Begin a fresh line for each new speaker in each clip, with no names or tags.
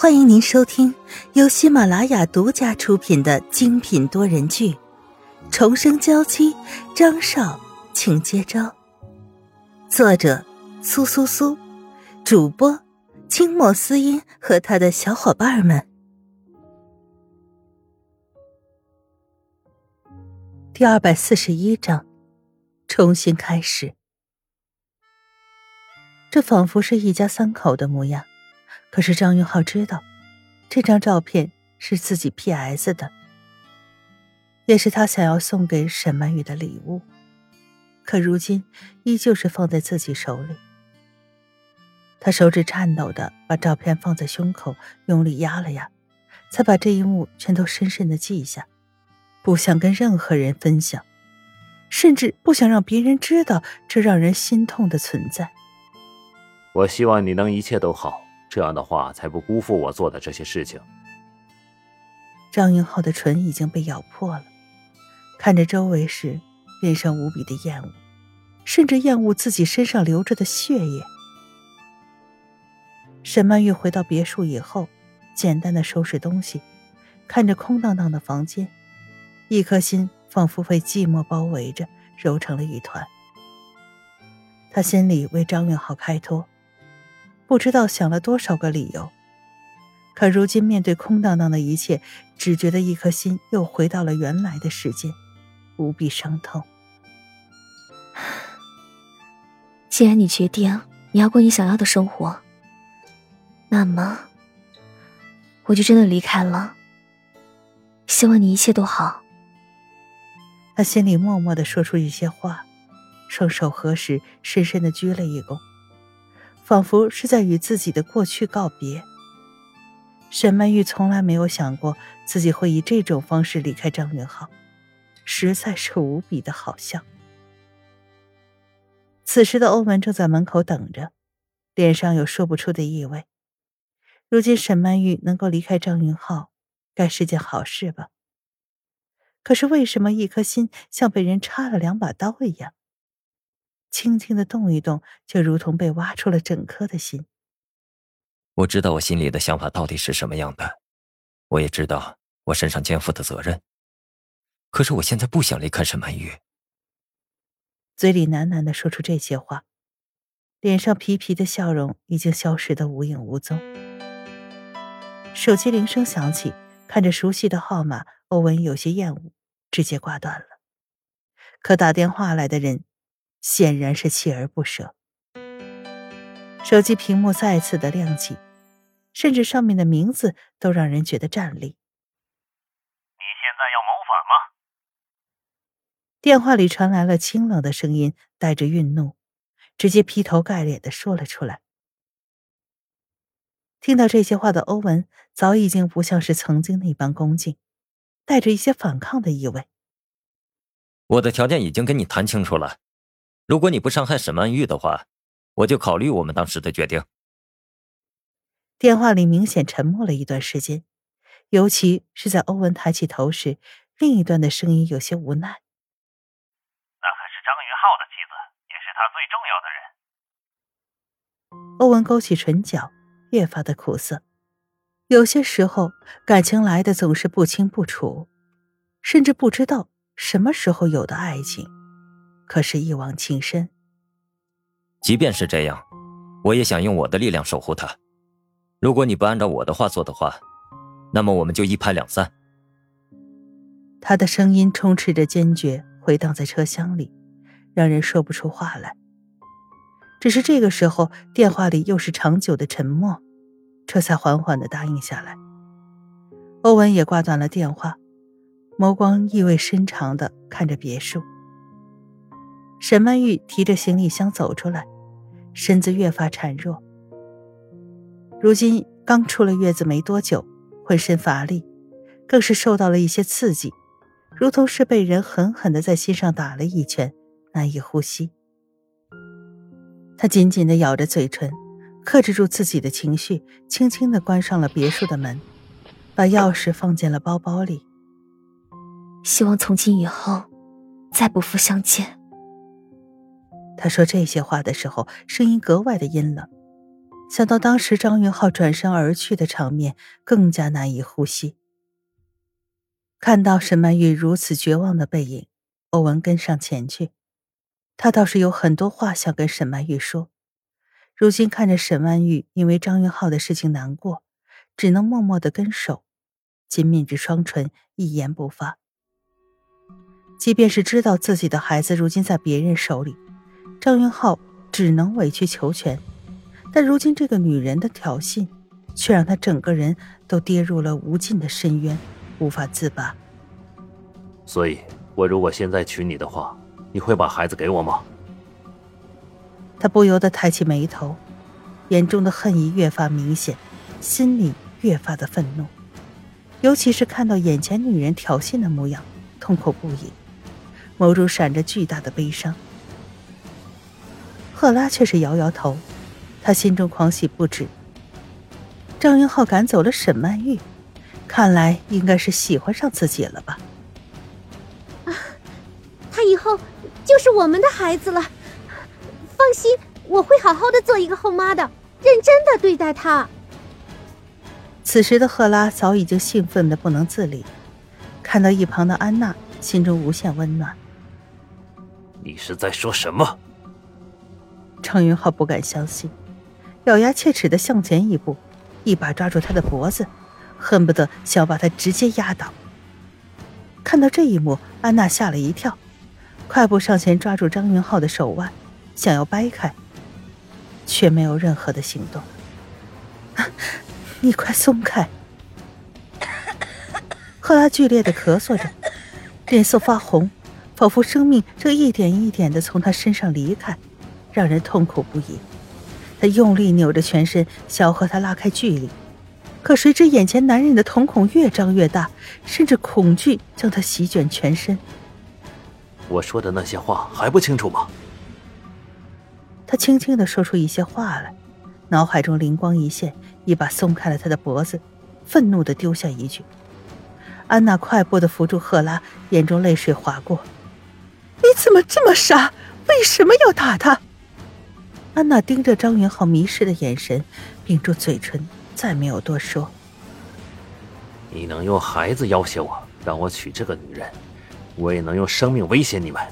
欢迎您收听由喜马拉雅独家出品的精品多人剧《重生娇妻》，张少，请接招。作者：苏苏苏，主播：清末思音和他的小伙伴们。第二百四十一章，重新开始。这仿佛是一家三口的模样。可是张云浩知道，这张照片是自己 P.S 的，也是他想要送给沈曼玉的礼物。可如今依旧是放在自己手里。他手指颤抖的把照片放在胸口，用力压了压，才把这一幕全都深深的记下，不想跟任何人分享，甚至不想让别人知道这让人心痛的存在。
我希望你能一切都好。这样的话，才不辜负我做的这些事情。
张云浩的唇已经被咬破了，看着周围时，脸上无比的厌恶，甚至厌恶自己身上流着的血液。沈曼玉回到别墅以后，简单的收拾东西，看着空荡荡的房间，一颗心仿佛被寂寞包围着，揉成了一团。他心里为张云浩开脱。不知道想了多少个理由，可如今面对空荡荡的一切，只觉得一颗心又回到了原来的世界，无比伤痛。
既然你决定你要过你想要的生活，那么我就真的离开了。希望你一切都好。
他心里默默的说出一些话，双手合十，深深的鞠了一躬。仿佛是在与自己的过去告别。沈曼玉从来没有想过自己会以这种方式离开张云浩，实在是无比的好笑。此时的欧文正在门口等着，脸上有说不出的意味。如今沈曼玉能够离开张云浩，该是件好事吧？可是为什么一颗心像被人插了两把刀一样？轻轻的动一动，就如同被挖出了整颗的心。
我知道我心里的想法到底是什么样的，我也知道我身上肩负的责任。可是我现在不想离开沈曼玉。
嘴里喃喃的说出这些话，脸上皮皮的笑容已经消失的无影无踪。手机铃声响起，看着熟悉的号码，欧文有些厌恶，直接挂断了。可打电话来的人。显然是锲而不舍。手机屏幕再次的亮起，甚至上面的名字都让人觉得站立。
你现在要谋反吗？
电话里传来了清冷的声音，带着愠怒，直接劈头盖脸的说了出来。听到这些话的欧文，早已经不像是曾经那般恭敬，带着一些反抗的意味。
我的条件已经跟你谈清楚了。如果你不伤害沈曼玉的话，我就考虑我们当时的决定。
电话里明显沉默了一段时间，尤其是在欧文抬起头时，另一端的声音有些无奈：“
那可是张云浩的妻子，也是他最重
要的人。”欧文勾起唇角，越发的苦涩。有些时候，感情来的总是不清不楚，甚至不知道什么时候有的爱情。可是，一往情深。
即便是这样，我也想用我的力量守护他。如果你不按照我的话做的话，那么我们就一拍两散。
他的声音充斥着坚决，回荡在车厢里，让人说不出话来。只是这个时候，电话里又是长久的沉默，这才缓缓的答应下来。欧文也挂断了电话，眸光意味深长的看着别墅。沈曼玉提着行李箱走出来，身子越发孱弱。如今刚出了月子没多久，浑身乏力，更是受到了一些刺激，如同是被人狠狠的在心上打了一拳，难以呼吸。她紧紧的咬着嘴唇，克制住自己的情绪，轻轻的关上了别墅的门，把钥匙放进了包包里。
希望从今以后，再不复相见。
他说这些话的时候，声音格外的阴冷，想到当时张云浩转身而去的场面，更加难以呼吸。看到沈曼玉如此绝望的背影，欧文跟上前去。他倒是有很多话想跟沈曼玉说。如今看着沈曼玉因为张云浩的事情难过，只能默默的跟手，紧抿着双唇，一言不发。即便是知道自己的孩子如今在别人手里，张云浩只能委曲求全。但如今这个女人的挑衅，却让他整个人都跌入了无尽的深渊，无法自拔。
所以，我如果现在娶你的话，你会把孩子给我吗？
他不由得抬起眉头，眼中的恨意越发明显，心里越发的愤怒，尤其是看到眼前女人挑衅的模样，痛苦不已。眸中闪着巨大的悲伤，赫拉却是摇摇头，他心中狂喜不止。张云浩赶走了沈曼玉，看来应该是喜欢上自己了吧？
啊，他以后就是我们的孩子了，放心，我会好好的做一个后妈的，认真的对待他。
此时的赫拉早已经兴奋的不能自理，看到一旁的安娜，心中无限温暖。
你是在说什么？
张云浩不敢相信，咬牙切齿的向前一步，一把抓住他的脖子，恨不得想把他直接压倒。看到这一幕，安娜吓了一跳，快步上前抓住张云浩的手腕，想要掰开，却没有任何的行动。你快松开！赫拉剧烈的咳嗽着，脸色发红。仿佛生命正一点一点的从他身上离开，让人痛苦不已。他用力扭着全身，想要和他拉开距离，可谁知眼前男人的瞳孔越张越大，甚至恐惧将他席卷全身。
我说的那些话还不清楚吗？
他轻轻的说出一些话来，脑海中灵光一现，一把松开了他的脖子，愤怒的丢下一句：“安娜，快步的扶住赫拉，眼中泪水划过。”你怎么这么傻？为什么要打他？安娜盯着张云浩迷失的眼神，屏住嘴唇，再没有多说。
你能用孩子要挟我，让我娶这个女人，我也能用生命威胁你们。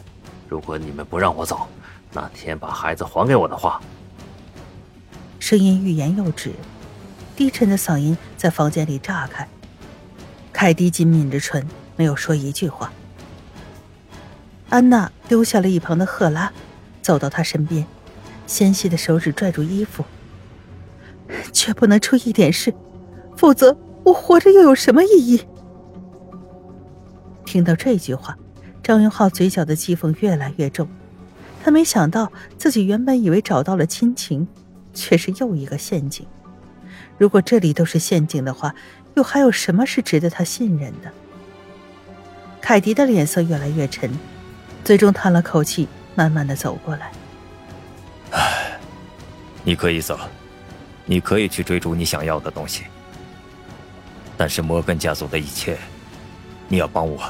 如果你们不让我走，那天把孩子还给我的话。
声音欲言又止，低沉的嗓音在房间里炸开。凯蒂紧抿着唇，没有说一句话。安娜丢下了一旁的赫拉，走到他身边，纤细的手指拽住衣服。绝不能出一点事，否则我活着又有什么意义？听到这句话，张云浩嘴角的讥讽越来越重。他没想到自己原本以为找到了亲情，却是又一个陷阱。如果这里都是陷阱的话，又还有什么是值得他信任的？凯迪的脸色越来越沉。最终叹了口气，慢慢的走过来。
唉，你可以走，你可以去追逐你想要的东西，但是摩根家族的一切，你要帮我。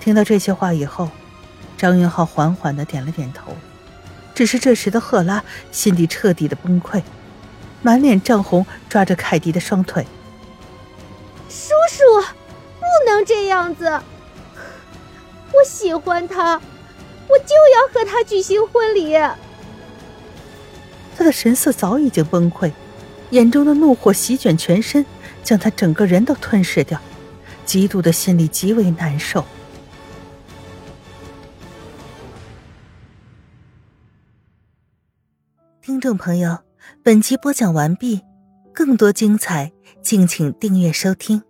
听到这些话以后，张云浩缓缓的点了点头。只是这时的赫拉心底彻底的崩溃，满脸涨红，抓着凯迪的双腿。
叔叔，不能这样子。我喜欢他，我就要和他举行婚礼。
他的神色早已经崩溃，眼中的怒火席卷全身，将他整个人都吞噬掉，极度的心里极为难受。听众朋友，本集播讲完毕，更多精彩，敬请订阅收听。